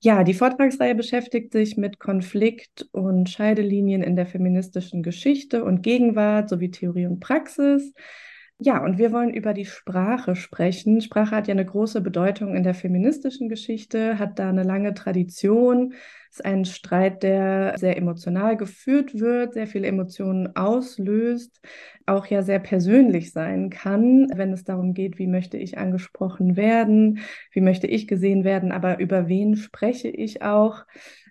Ja, die Vortragsreihe beschäftigt sich mit Konflikt und Scheidelinien in der feministischen Geschichte und Gegenwart sowie Theorie und Praxis. Ja, und wir wollen über die Sprache sprechen. Sprache hat ja eine große Bedeutung in der feministischen Geschichte, hat da eine lange Tradition. Ist ein Streit, der sehr emotional geführt wird, sehr viele Emotionen auslöst, auch ja sehr persönlich sein kann, wenn es darum geht, wie möchte ich angesprochen werden, wie möchte ich gesehen werden, aber über wen spreche ich auch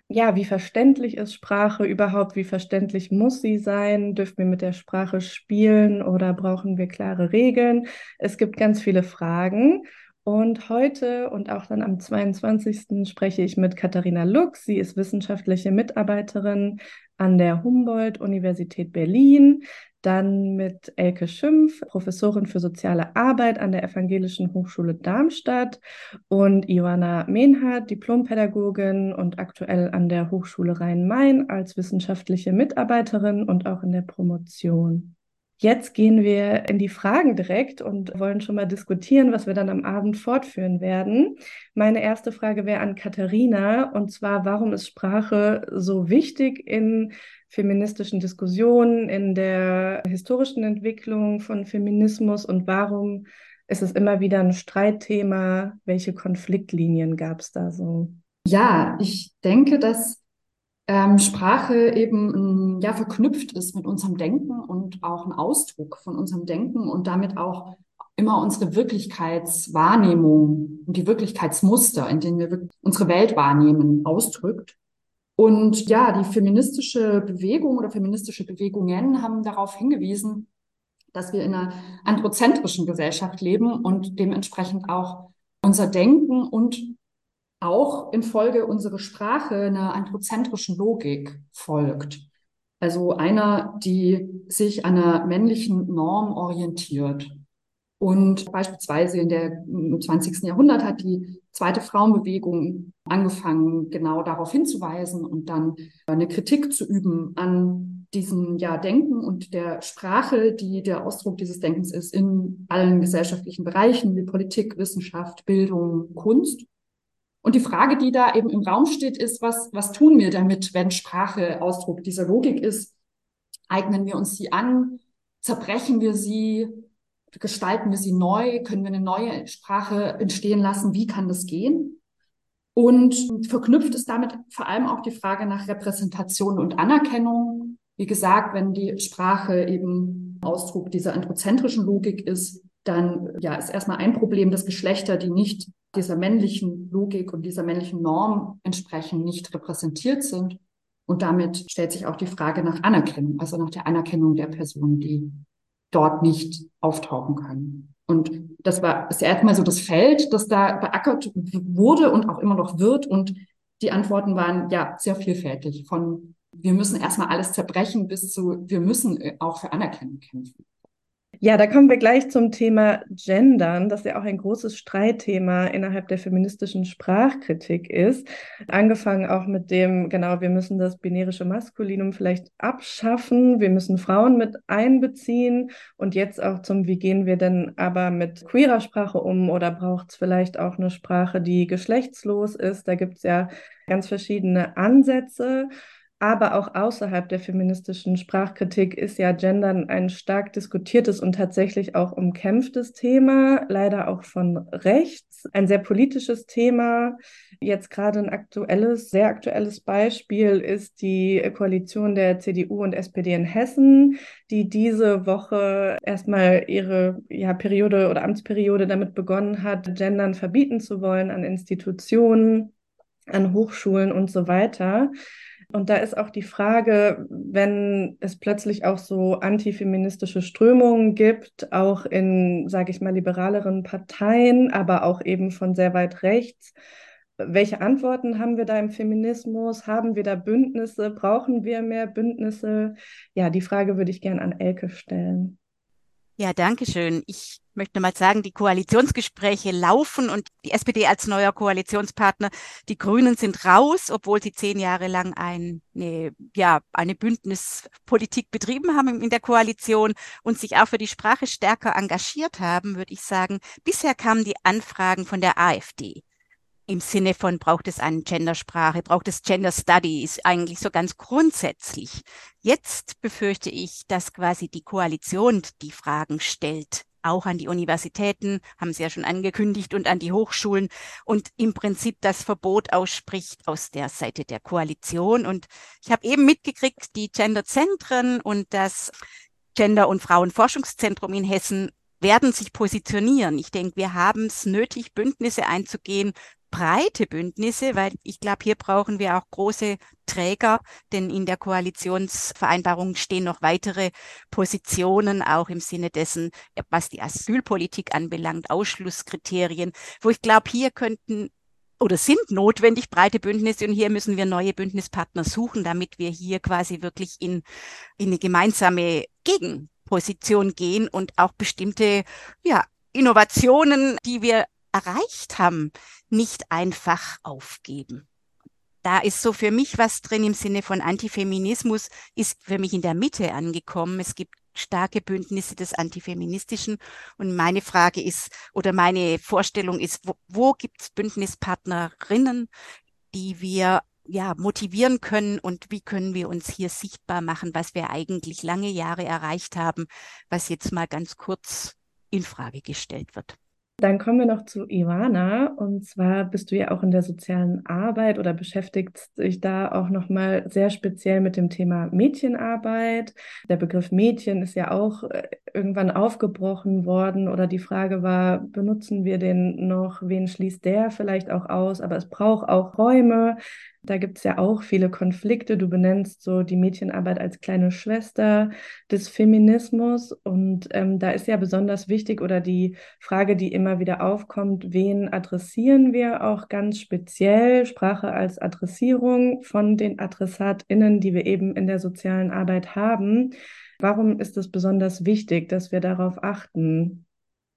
ja, wie verständlich ist Sprache überhaupt? Wie verständlich muss sie sein? Dürfen wir mit der Sprache spielen oder brauchen wir klare Regeln? Es gibt ganz viele Fragen. Und heute und auch dann am 22. spreche ich mit Katharina Lux. Sie ist wissenschaftliche Mitarbeiterin an der Humboldt-Universität Berlin dann mit Elke Schimpf, Professorin für soziale Arbeit an der Evangelischen Hochschule Darmstadt und Johanna Mehnhardt, Diplompädagogin und aktuell an der Hochschule Rhein-Main als wissenschaftliche Mitarbeiterin und auch in der Promotion. Jetzt gehen wir in die Fragen direkt und wollen schon mal diskutieren, was wir dann am Abend fortführen werden. Meine erste Frage wäre an Katharina und zwar, warum ist Sprache so wichtig in feministischen Diskussionen, in der historischen Entwicklung von Feminismus und warum ist es immer wieder ein Streitthema? Welche Konfliktlinien gab es da so? Ja, ich denke, dass ähm, Sprache eben ja verknüpft ist mit unserem Denken und auch ein Ausdruck von unserem Denken und damit auch immer unsere Wirklichkeitswahrnehmung und die Wirklichkeitsmuster, in denen wir unsere Welt wahrnehmen, ausdrückt. Und ja, die feministische Bewegung oder feministische Bewegungen haben darauf hingewiesen, dass wir in einer androzentrischen Gesellschaft leben und dementsprechend auch unser Denken und auch infolge unserer Sprache einer androzentrischen Logik folgt. Also einer, die sich an einer männlichen Norm orientiert. Und beispielsweise in der, im 20. Jahrhundert hat die zweite Frauenbewegung angefangen, genau darauf hinzuweisen und dann eine Kritik zu üben an diesem ja, Denken und der Sprache, die der Ausdruck dieses Denkens ist in allen gesellschaftlichen Bereichen wie Politik, Wissenschaft, Bildung, Kunst. Und die Frage, die da eben im Raum steht, ist, was, was tun wir damit, wenn Sprache Ausdruck dieser Logik ist? Eignen wir uns sie an? Zerbrechen wir sie? gestalten wir sie neu? Können wir eine neue Sprache entstehen lassen? Wie kann das gehen? Und verknüpft ist damit vor allem auch die Frage nach Repräsentation und Anerkennung. Wie gesagt, wenn die Sprache eben Ausdruck dieser androzentrischen Logik ist, dann ja, ist erstmal ein Problem, dass Geschlechter, die nicht dieser männlichen Logik und dieser männlichen Norm entsprechen, nicht repräsentiert sind. Und damit stellt sich auch die Frage nach Anerkennung, also nach der Anerkennung der Person, die dort nicht auftauchen können. Und das war ist erstmal so das Feld, das da beackert wurde und auch immer noch wird. Und die Antworten waren ja sehr vielfältig. Von wir müssen erstmal alles zerbrechen bis zu wir müssen äh, auch für Anerkennung kämpfen. Ja, da kommen wir gleich zum Thema Gendern, das ja auch ein großes Streitthema innerhalb der feministischen Sprachkritik ist. Angefangen auch mit dem, genau, wir müssen das binärische Maskulinum vielleicht abschaffen, wir müssen Frauen mit einbeziehen und jetzt auch zum, wie gehen wir denn aber mit queerer Sprache um oder braucht es vielleicht auch eine Sprache, die geschlechtslos ist? Da gibt es ja ganz verschiedene Ansätze. Aber auch außerhalb der feministischen Sprachkritik ist ja Gendern ein stark diskutiertes und tatsächlich auch umkämpftes Thema, leider auch von rechts. Ein sehr politisches Thema. Jetzt gerade ein aktuelles, sehr aktuelles Beispiel ist die Koalition der CDU und SPD in Hessen, die diese Woche erstmal ihre ja, Periode oder Amtsperiode damit begonnen hat, Gendern verbieten zu wollen an Institutionen, an Hochschulen und so weiter. Und da ist auch die Frage, wenn es plötzlich auch so antifeministische Strömungen gibt, auch in, sage ich mal, liberaleren Parteien, aber auch eben von sehr weit rechts, welche Antworten haben wir da im Feminismus? Haben wir da Bündnisse? Brauchen wir mehr Bündnisse? Ja, die Frage würde ich gerne an Elke stellen. Ja, danke schön. Ich möchte mal sagen, die Koalitionsgespräche laufen und die SPD als neuer Koalitionspartner, die Grünen sind raus, obwohl sie zehn Jahre lang ein, eine, ja, eine Bündnispolitik betrieben haben in der Koalition und sich auch für die Sprache stärker engagiert haben, würde ich sagen. Bisher kamen die Anfragen von der AfD. Im Sinne von, braucht es eine Gendersprache, braucht es Gender Studies, eigentlich so ganz grundsätzlich. Jetzt befürchte ich, dass quasi die Koalition die Fragen stellt, auch an die Universitäten, haben Sie ja schon angekündigt, und an die Hochschulen und im Prinzip das Verbot ausspricht aus der Seite der Koalition. Und ich habe eben mitgekriegt, die Genderzentren und das Gender- und Frauenforschungszentrum in Hessen werden sich positionieren. Ich denke, wir haben es nötig, Bündnisse einzugehen, breite Bündnisse, weil ich glaube, hier brauchen wir auch große Träger, denn in der Koalitionsvereinbarung stehen noch weitere Positionen, auch im Sinne dessen, was die Asylpolitik anbelangt, Ausschlusskriterien, wo ich glaube, hier könnten oder sind notwendig breite Bündnisse und hier müssen wir neue Bündnispartner suchen, damit wir hier quasi wirklich in, in eine gemeinsame Gegenposition gehen und auch bestimmte ja, Innovationen, die wir erreicht haben, nicht einfach aufgeben. Da ist so für mich was drin im Sinne von Antifeminismus, ist für mich in der Mitte angekommen. Es gibt starke Bündnisse des Antifeministischen. Und meine Frage ist, oder meine Vorstellung ist, wo, wo gibt es Bündnispartnerinnen, die wir ja, motivieren können und wie können wir uns hier sichtbar machen, was wir eigentlich lange Jahre erreicht haben, was jetzt mal ganz kurz in Frage gestellt wird. Dann kommen wir noch zu Ivana. Und zwar bist du ja auch in der sozialen Arbeit oder beschäftigst dich da auch nochmal sehr speziell mit dem Thema Mädchenarbeit. Der Begriff Mädchen ist ja auch äh, irgendwann aufgebrochen worden oder die Frage war, benutzen wir den noch? Wen schließt der vielleicht auch aus? Aber es braucht auch Räume. Da gibt es ja auch viele Konflikte. Du benennst so die Mädchenarbeit als kleine Schwester des Feminismus. Und ähm, da ist ja besonders wichtig oder die Frage, die immer wieder aufkommt, wen adressieren wir auch ganz speziell? Sprache als Adressierung von den AdressatInnen, die wir eben in der sozialen Arbeit haben. Warum ist es besonders wichtig, dass wir darauf achten?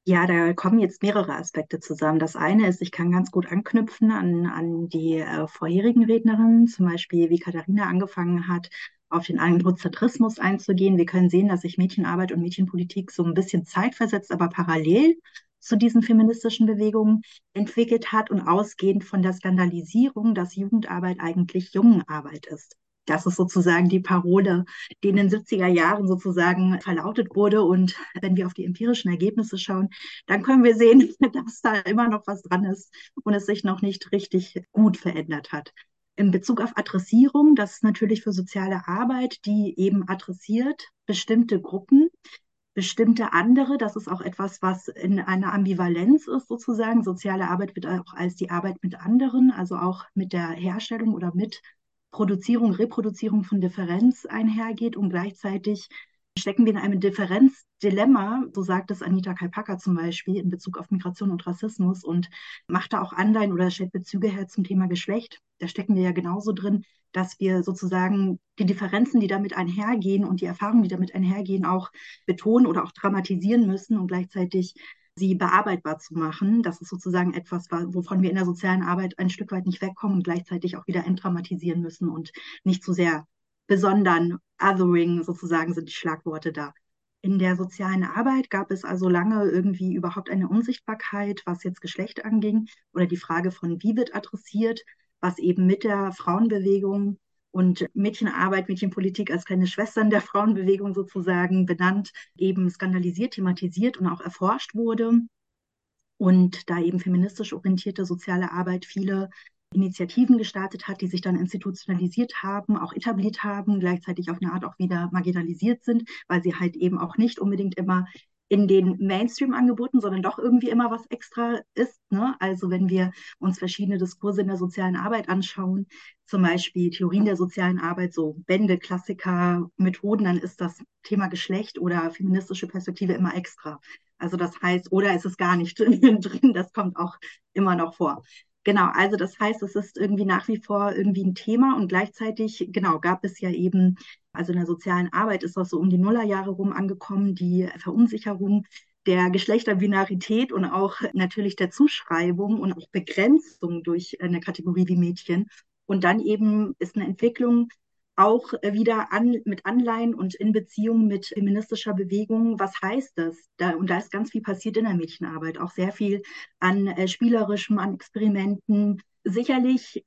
Ja, da kommen jetzt mehrere Aspekte zusammen. Das eine ist, ich kann ganz gut anknüpfen an, an die äh, vorherigen Rednerinnen, zum Beispiel wie Katharina angefangen hat, auf den Androzentrismus einzugehen. Wir können sehen, dass sich Mädchenarbeit und Mädchenpolitik so ein bisschen zeitversetzt, aber parallel zu diesen feministischen Bewegungen entwickelt hat und ausgehend von der Skandalisierung, dass Jugendarbeit eigentlich Jungenarbeit ist. Das ist sozusagen die Parole, die in den 70er Jahren sozusagen verlautet wurde. Und wenn wir auf die empirischen Ergebnisse schauen, dann können wir sehen, dass da immer noch was dran ist und es sich noch nicht richtig gut verändert hat. In Bezug auf Adressierung, das ist natürlich für soziale Arbeit, die eben adressiert bestimmte Gruppen, bestimmte andere. Das ist auch etwas, was in einer Ambivalenz ist sozusagen. Soziale Arbeit wird auch als die Arbeit mit anderen, also auch mit der Herstellung oder mit Produzierung, Reproduzierung von Differenz einhergeht und gleichzeitig stecken wir in einem Differenzdilemma, so sagt es Anita Kalpaka zum Beispiel in Bezug auf Migration und Rassismus und macht da auch Anleihen oder stellt Bezüge her zum Thema Geschlecht. Da stecken wir ja genauso drin, dass wir sozusagen die Differenzen, die damit einhergehen und die Erfahrungen, die damit einhergehen, auch betonen oder auch dramatisieren müssen und gleichzeitig sie bearbeitbar zu machen. Das ist sozusagen etwas, wovon wir in der sozialen Arbeit ein Stück weit nicht wegkommen und gleichzeitig auch wieder entdramatisieren müssen und nicht zu sehr besonderen Othering sozusagen sind die Schlagworte da. In der sozialen Arbeit gab es also lange irgendwie überhaupt eine Unsichtbarkeit, was jetzt Geschlecht anging oder die Frage von, wie wird adressiert, was eben mit der Frauenbewegung und Mädchenarbeit, Mädchenpolitik als kleine Schwestern der Frauenbewegung sozusagen benannt, eben skandalisiert, thematisiert und auch erforscht wurde. Und da eben feministisch orientierte soziale Arbeit viele Initiativen gestartet hat, die sich dann institutionalisiert haben, auch etabliert haben, gleichzeitig auf eine Art auch wieder marginalisiert sind, weil sie halt eben auch nicht unbedingt immer in den Mainstream-Angeboten, sondern doch irgendwie immer was extra ist. Ne? Also wenn wir uns verschiedene Diskurse in der sozialen Arbeit anschauen, zum Beispiel Theorien der sozialen Arbeit, so Bände, Klassiker, Methoden, dann ist das Thema Geschlecht oder feministische Perspektive immer extra. Also das heißt, oder ist es gar nicht drin, das kommt auch immer noch vor. Genau, also das heißt, es ist irgendwie nach wie vor irgendwie ein Thema und gleichzeitig, genau, gab es ja eben, also in der sozialen Arbeit ist das so um die Nullerjahre rum angekommen, die Verunsicherung der Geschlechterbinarität und auch natürlich der Zuschreibung und auch Begrenzung durch eine Kategorie wie Mädchen. Und dann eben ist eine Entwicklung auch wieder an, mit Anleihen und in Beziehung mit feministischer Bewegung. Was heißt das? Da, und da ist ganz viel passiert in der Mädchenarbeit, auch sehr viel an äh, spielerischem, an Experimenten, sicherlich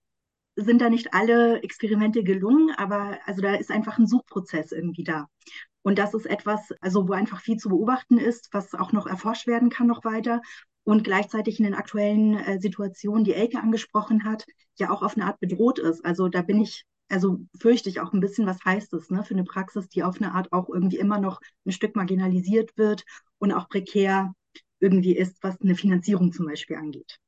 sind da nicht alle Experimente gelungen, aber also da ist einfach ein Suchprozess irgendwie da. Und das ist etwas, also wo einfach viel zu beobachten ist, was auch noch erforscht werden kann noch weiter und gleichzeitig in den aktuellen äh, Situationen, die Elke angesprochen hat, ja auch auf eine Art bedroht ist. Also da bin ich, also fürchte ich auch ein bisschen, was heißt es ne, für eine Praxis, die auf eine Art auch irgendwie immer noch ein Stück marginalisiert wird und auch prekär irgendwie ist, was eine Finanzierung zum Beispiel angeht.